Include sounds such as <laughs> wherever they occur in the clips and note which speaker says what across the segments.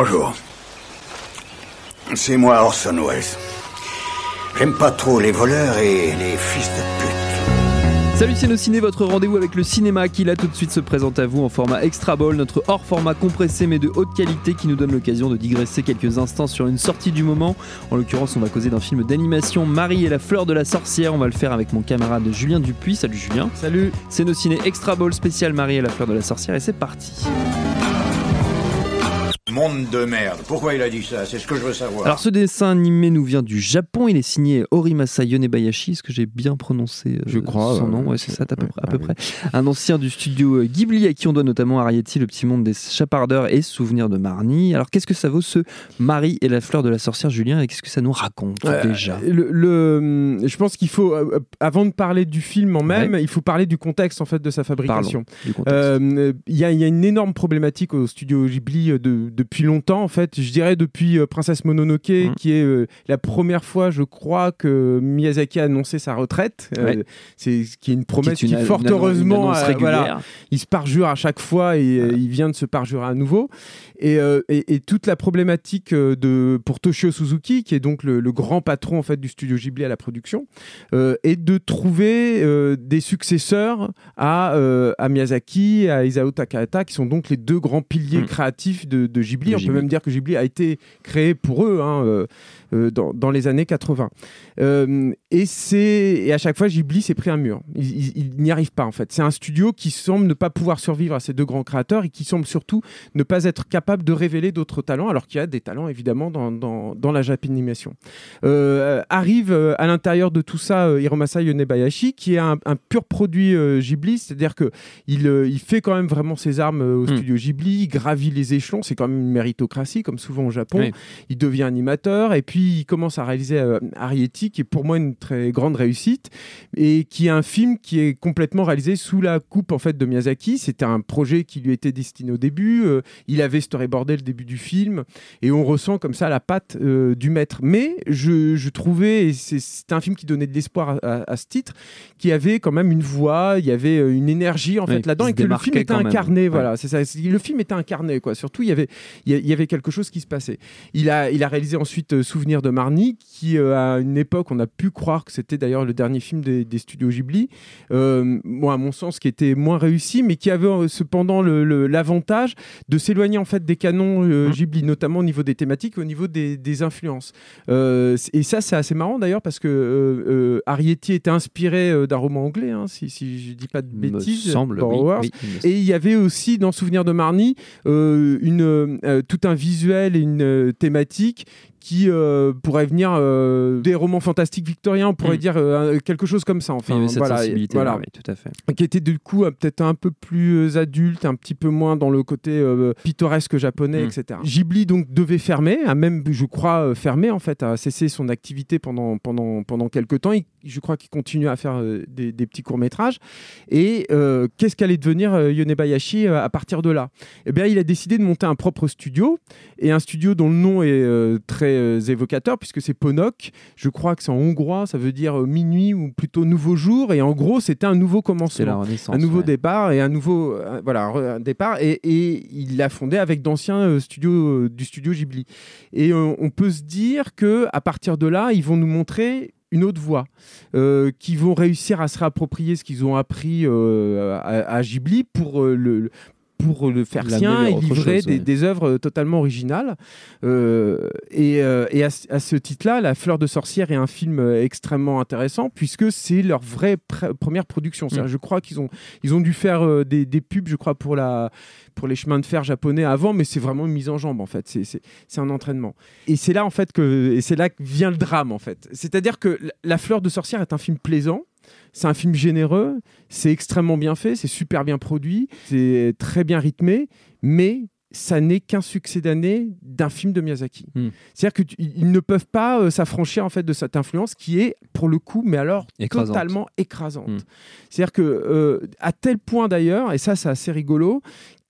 Speaker 1: Bonjour. C'est moi Orson Welles. J'aime pas trop les voleurs et les fils de pute.
Speaker 2: Salut Ciné, votre rendez-vous avec le cinéma qui là tout de suite se présente à vous en format extra ball, notre hors format compressé mais de haute qualité qui nous donne l'occasion de digresser quelques instants sur une sortie du moment. En l'occurrence, on va causer d'un film d'animation Marie et la fleur de la sorcière. On va le faire avec mon camarade Julien Dupuis. Salut Julien.
Speaker 3: Salut.
Speaker 2: C'est nos ciné extra ball spécial Marie et la fleur de la sorcière et c'est parti.
Speaker 1: Monde de merde. Pourquoi il a dit ça? C'est ce que je veux savoir.
Speaker 2: Alors ce dessin animé nous vient du Japon, il est signé Horimasa Yonebayashi, est-ce que j'ai bien prononcé euh,
Speaker 3: Je crois,
Speaker 2: son nom? Ouais, c'est ça, à peu,
Speaker 3: ouais,
Speaker 2: près- à peu
Speaker 3: ouais.
Speaker 2: près. Un ancien du studio euh, Ghibli à qui on doit notamment Arrietty, le petit monde des chapardeurs et Souvenirs de Marnie. Alors qu'est-ce que ça vaut ce Marie et la fleur de la sorcière Julien? Et qu'est-ce que ça nous raconte
Speaker 3: Euh,
Speaker 2: déjà?
Speaker 3: le, le- je pense qu'il faut, euh, avant de parler du film en même, il faut parler du contexte en fait de sa fabrication. Euh, Il y, a- il y a une énorme problématique au studio Ghibli euh, de- depuis longtemps, en fait. Je dirais depuis euh, Princesse Mononoke,
Speaker 2: Mhm.
Speaker 3: qui est euh, la première fois, je crois, que Miyazaki a annoncé sa retraite. Euh,
Speaker 2: Ouais.
Speaker 3: C'est ce qui est une promesse
Speaker 2: Qui est une-
Speaker 3: qui, fort
Speaker 2: une annonce- une
Speaker 3: heureusement, voilà, il se parjure à chaque fois et il vient de se parjurer à nouveau. Et, et- et toute la problématique de, pour Toshio Suzuki, qui est donc le, le grand patron en fait, du studio Ghibli à la production, euh, est de trouver euh, des successeurs à, euh, à Miyazaki, à Isao Takahata, qui sont donc les deux grands piliers
Speaker 2: Mm.
Speaker 3: créatifs de, de Ghibli. On peut même dire que Ghibli a été créé pour eux hein, euh, euh, dans, dans les années 80. Et, et à chaque fois, Ghibli s'est pris un mur. Il, il- il n'y arrive pas en fait. C'est un studio qui semble ne pas pouvoir survivre à ces deux grands créateurs et qui semble surtout ne pas être capable de révéler d'autres talents, alors qu'il y a des talents évidemment dans, dans, dans la japanimation. Euh, arrive euh, à l'intérieur de tout ça euh, Hiromasa Yonebayashi, qui est un, un pur produit euh, Ghibli, c'est-à-dire que il, euh, il fait quand même vraiment ses armes au
Speaker 2: Mm.
Speaker 3: studio Ghibli, il gravit les échelons, c'est quand même une méritocratie comme souvent au Japon.
Speaker 2: Oui.
Speaker 3: Il devient animateur et puis il commence à réaliser Arrietty, qui est pour moi une très grande réussite et qui est un film qui est complètement réalisé sous la coupe en fait de Miyazaki. C'était un projet qui lui était destiné au début. euh, il avait storyboardé le début du film et on ressent comme ça la patte euh, du maître. Mais je, je trouvais, et c'est- c'était un film qui donnait de l'espoir à, à- à ce titre, qui avait quand même une voix, il y avait euh, une énergie en fait là-dedans et que le film était
Speaker 2: même.
Speaker 3: incarné.
Speaker 2: Ouais.
Speaker 3: Voilà, c'est ça. Le film était incarné quoi. Surtout il y avait il y avait quelque chose qui se passait. Il a, il a réalisé ensuite Souvenir de Marnie, qui euh, à une époque, on a pu croire que c'était d'ailleurs le dernier film des, des studios Ghibli. Euh, moi, à mon sens, qui était moins réussi, mais qui avait euh, cependant l'avantage de s'éloigner en fait des canons euh,
Speaker 2: Mhm.
Speaker 3: Ghibli, notamment au niveau des thématiques, au niveau des, des influences. Euh, et ça, c'est assez marrant d'ailleurs parce que Arrietty était inspiré d'un roman anglais, hein, si, si je dis pas de
Speaker 2: me
Speaker 3: bêtises.
Speaker 2: semble, oui,
Speaker 3: Borrowers.
Speaker 2: oui, il me semble.
Speaker 3: Et il y avait aussi dans Souvenir de Marnie une, tout un visuel et une thématique qui euh, pourrait venir euh, des romans fantastiques victoriens, on pourrait
Speaker 2: Mm.
Speaker 3: dire euh, quelque chose comme ça. Enfin,
Speaker 2: avait cette
Speaker 3: voilà,
Speaker 2: sensibilité
Speaker 3: voilà.
Speaker 2: oui, tout à fait.
Speaker 3: qui était du coup euh, peut-être un peu plus adulte, un petit peu moins dans le côté pittoresque japonais,
Speaker 2: Mm.
Speaker 3: etc. Ghibli donc devait fermer, a même, je crois, fermé en fait, a cessé son activité pendant pendant pendant quelques temps. Il- je crois qu'il continue à faire euh, des, des petits courts métrages. Et euh, qu'est-ce qu'allait devenir euh, Yonebayashi à partir de là? Eh bien, il a décidé de monter un propre studio et un studio dont le nom est très évocateur puisque c'est Ponok. Je crois que c'est en hongrois, ça veut dire minuit ou plutôt nouveau jour. Et en gros, c'était un nouveau commencement
Speaker 2: la renaissance.
Speaker 3: un nouveau
Speaker 2: ouais.
Speaker 3: départ et un nouveau voilà un, départ et, et il l'a fondé avec d'anciens studios du studio Ghibli et on peut se dire que à partir de là ils vont nous montrer une autre voie, euh, qui vont réussir à se réapproprier ce qu'ils ont appris euh, à, Ghibli pour euh, le- pour le faire sien et livrer
Speaker 2: chose,
Speaker 3: des,
Speaker 2: ouais.
Speaker 3: des œuvres totalement originales. Euh, et euh, et à, ce- à ce titre-là, La Fleur de Sorcière est un film euh, extrêmement intéressant puisque c'est leur vraie pr- première production. C'est-à-dire, Je crois qu'ils ont, ils ont dû faire euh, des, des pubs, je crois, pour, la, pour les chemins de fer japonais avant, mais c'est vraiment une mise en jambe en fait. C'est un entraînement. Et c'est là en fait que, et c'est là que vient le drame en fait. C'est-à-dire que La Fleur de Sorcière est un film plaisant. C'est un film généreux, c'est extrêmement bien fait, c'est super bien produit, c'est très bien rythmé, mais ça n'est qu'un succès d'année d'un film de Miyazaki.
Speaker 2: Hmm.
Speaker 3: C'est-à-dire qu'ils ne peuvent pas euh, s'affranchir en fait de cette influence qui est pour le coup, mais alors
Speaker 2: Écrasante.
Speaker 3: totalement écrasante.
Speaker 2: Hmm.
Speaker 3: C'est-à-dire que euh, à tel point d'ailleurs, et ça c'est assez rigolo,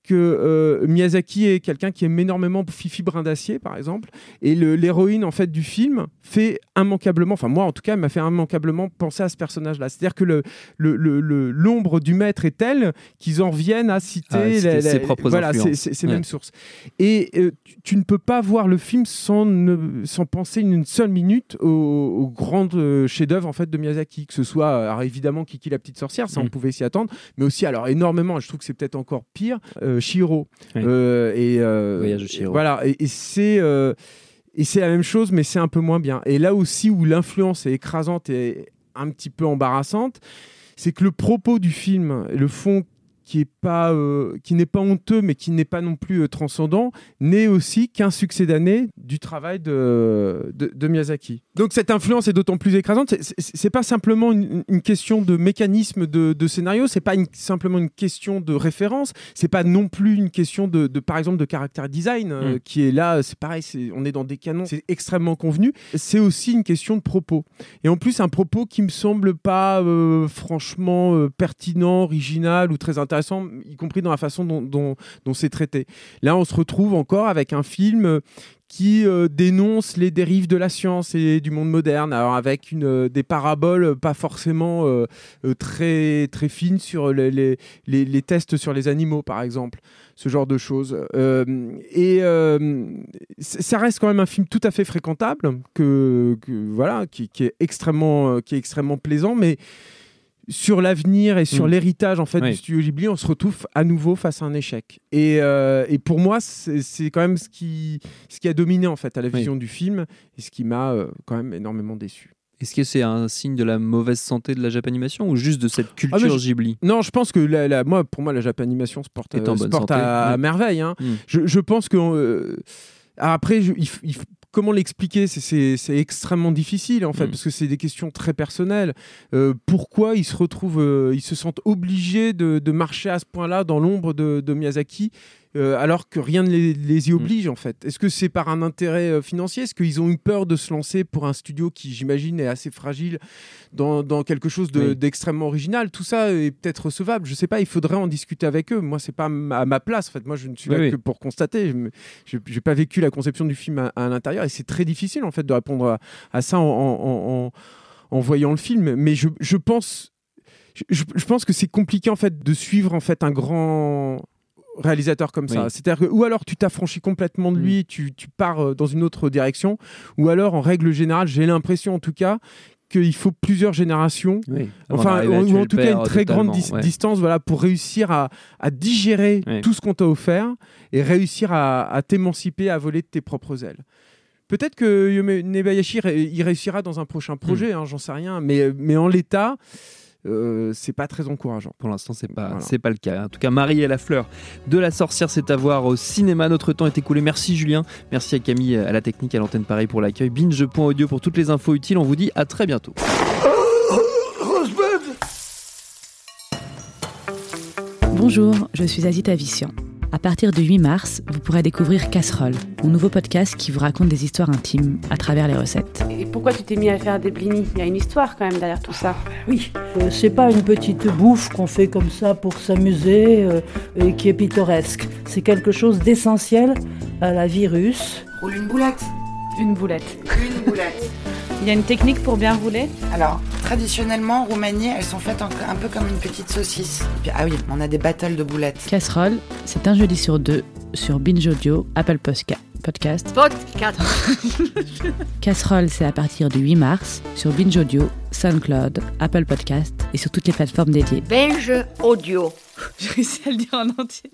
Speaker 3: que euh, Miyazaki est quelqu'un qui aime énormément Fifi Brin d'Acier, par exemple, et l'héroïne en fait du film fait immanquablement, enfin moi en tout cas, elle m'a fait immanquablement penser à ce personnage-là. C'est-à-dire que le- le- le- le- l'ombre du maître est telle qu'ils en viennent à citer,
Speaker 2: Ah, citer
Speaker 3: la- la-
Speaker 2: ses propres
Speaker 3: voilà,
Speaker 2: influences.
Speaker 3: ces- ces ces
Speaker 2: Ouais.
Speaker 3: mêmes sources. Et euh, tu, tu ne peux pas voir le film sans, ne- sans penser une seule minute au, au grand euh, chef-d'œuvre en fait de Miyazaki, que ce soit alors évidemment Kiki la petite sorcière, ça on
Speaker 2: Mm.
Speaker 3: pouvait s'y attendre, mais aussi alors énormément, je trouve que c'est peut-être encore pire, euh, Chihiro.
Speaker 2: Oui.
Speaker 3: Euh, et euh,
Speaker 2: Voyage de Chihiro.
Speaker 3: Voilà, et, et c'est euh, et c'est la même chose, mais c'est un peu moins bien. Et là aussi où l'influence est écrasante et un petit peu embarrassante, c'est que le propos du film, le fond qui est pas euh, qui n'est pas honteux mais qui n'est pas non plus euh, transcendant n'est aussi qu'un succès d'année du travail de, de, de Miyazaki. Donc cette influence est d'autant plus écrasante. C'est- pas simplement une, une question de mécanisme de, de scénario, c'est pas une- simplement une question de référence, c'est pas non plus une question de, de, par exemple de caractère design euh,
Speaker 2: Mm.
Speaker 3: qui est là. C'est pareil, on est dans des canons, c'est extrêmement convenu. C'est aussi une question de propos. Et en plus, un propos qui me semble pas franchement pertinent, original ou très intéressant, y compris dans la façon dont, c'est traité. Là, on se retrouve encore avec un film euh, qui euh, dénonce les dérives de la science et du monde moderne, avec euh, des paraboles pas forcément très, très fines sur les, tests sur les animaux, par exemple, ce genre de choses. Et ça reste quand même un film tout à fait fréquentable, que, voilà, qui, qui est extrêmement, qui est extrêmement plaisant, mais sur l'avenir et sur
Speaker 2: Mm.
Speaker 3: l'héritage en fait
Speaker 2: Oui.
Speaker 3: du studio Ghibli, on se retrouve à nouveau face à un échec. Et, euh, et pour moi, c'est quand même ce qui, ce qui a dominé en fait à la
Speaker 2: Oui.
Speaker 3: vision du film et ce qui m'a euh, quand même énormément déçu.
Speaker 2: Est-ce que c'est un signe de la mauvaise santé de la Japanimation ou juste de cette culture
Speaker 3: Ah, mais je-
Speaker 2: Ghibli?
Speaker 3: Non, je pense que la, la- moi, pour moi, la Japanimation se porte, euh, se
Speaker 2: bonne
Speaker 3: porte
Speaker 2: santé,
Speaker 3: à, à
Speaker 2: oui.
Speaker 3: merveille. hein.
Speaker 2: Mm.
Speaker 3: Je, je pense que après, je- il il comment l'expliquer? C'est- extrêmement difficile en fait
Speaker 2: Mm.
Speaker 3: parce que c'est des questions très personnelles. Euh, pourquoi ils se retrouvent, euh, ils se sentent obligés de, de marcher à ce point-là dans l'ombre de, de Miyazaki? Euh, alors que rien ne les, les y oblige en fait Est-ce que c'est par un intérêt euh, financier? Est-ce qu'ils ont eu peur de se lancer pour un studio qui, j'imagine, est assez fragile dans, dans quelque chose de-
Speaker 2: Oui.
Speaker 3: d'extrêmement original? Tout ça est peut-être recevable. Je sais pas. Il faudrait en discuter avec eux. Moi, c'est pas à ma place. En fait, moi, je ne suis
Speaker 2: Oui,
Speaker 3: là
Speaker 2: oui.
Speaker 3: que pour constater. Je n'ai pas vécu la conception du film à, à l'intérieur et c'est très difficile en fait de répondre à, à ça en, en- en- en voyant le film. Mais je, je pense, je, je pense que c'est compliqué en fait de suivre en fait un grand réalisateur comme ça.
Speaker 2: Oui.
Speaker 3: C'est-à-dire que ou alors tu t'affranchis complètement de lui, tu, tu pars euh, dans une autre direction, ou alors en règle générale, j'ai l'impression en tout cas qu'il faut plusieurs générations
Speaker 2: Oui.
Speaker 3: Enfin, ou, en tout cas une très grande dis- distance voilà, pour réussir à, à digérer tout ce qu'on t'a offert et réussir à, à t'émanciper, à voler de tes propres ailes. Peut-être que Yome Nebayashi y réussira dans un prochain
Speaker 2: Hmm.
Speaker 3: projet, hein, j'en sais rien, mais, mais en l'état, euh, c'est pas très encourageant.
Speaker 2: Pour l'instant, c'est pas,
Speaker 3: Voilà.
Speaker 2: c'est pas le cas. En tout cas, Marie et la fleur de la sorcière, c'est à voir au cinéma. Notre temps est écoulé. Merci Julien. Merci à Camille, à la technique, à l'antenne Paris pour l'accueil. Binge.audio pour toutes les infos utiles. On vous dit à très bientôt.
Speaker 4: Bonjour, je suis Azita Vissian. À partir du 8 mars, vous pourrez découvrir Casserole, mon nouveau podcast qui vous raconte des histoires intimes à travers les recettes.
Speaker 5: Et pourquoi tu t'es mis à faire des blinis? Il y a une histoire quand même derrière tout ça.
Speaker 6: Oui, euh, c'est pas une petite bouffe qu'on fait comme ça pour s'amuser euh, et qui est pittoresque. C'est quelque chose d'essentiel à la vie russe.
Speaker 7: Roule une boulette.
Speaker 5: Une boulette.
Speaker 7: Une boulette. <laughs>
Speaker 5: Il y a une technique pour bien rouler?
Speaker 7: Alors, traditionnellement, en Roumanie, elles sont faites un peu comme une petite saucisse. Et puis, ah oui, on a des battles de boulettes.
Speaker 4: Casserole, c'est un jeudi sur deux sur Binge Audio, Apple Posca- Podcast.
Speaker 5: Podcast. <laughs>
Speaker 4: Casserole, c'est à partir du 8 mars sur Binge Audio, SoundCloud, Apple Podcast et sur toutes les plateformes dédiées.
Speaker 5: Binge audio. <laughs> J'ai réussi à le dire en entier.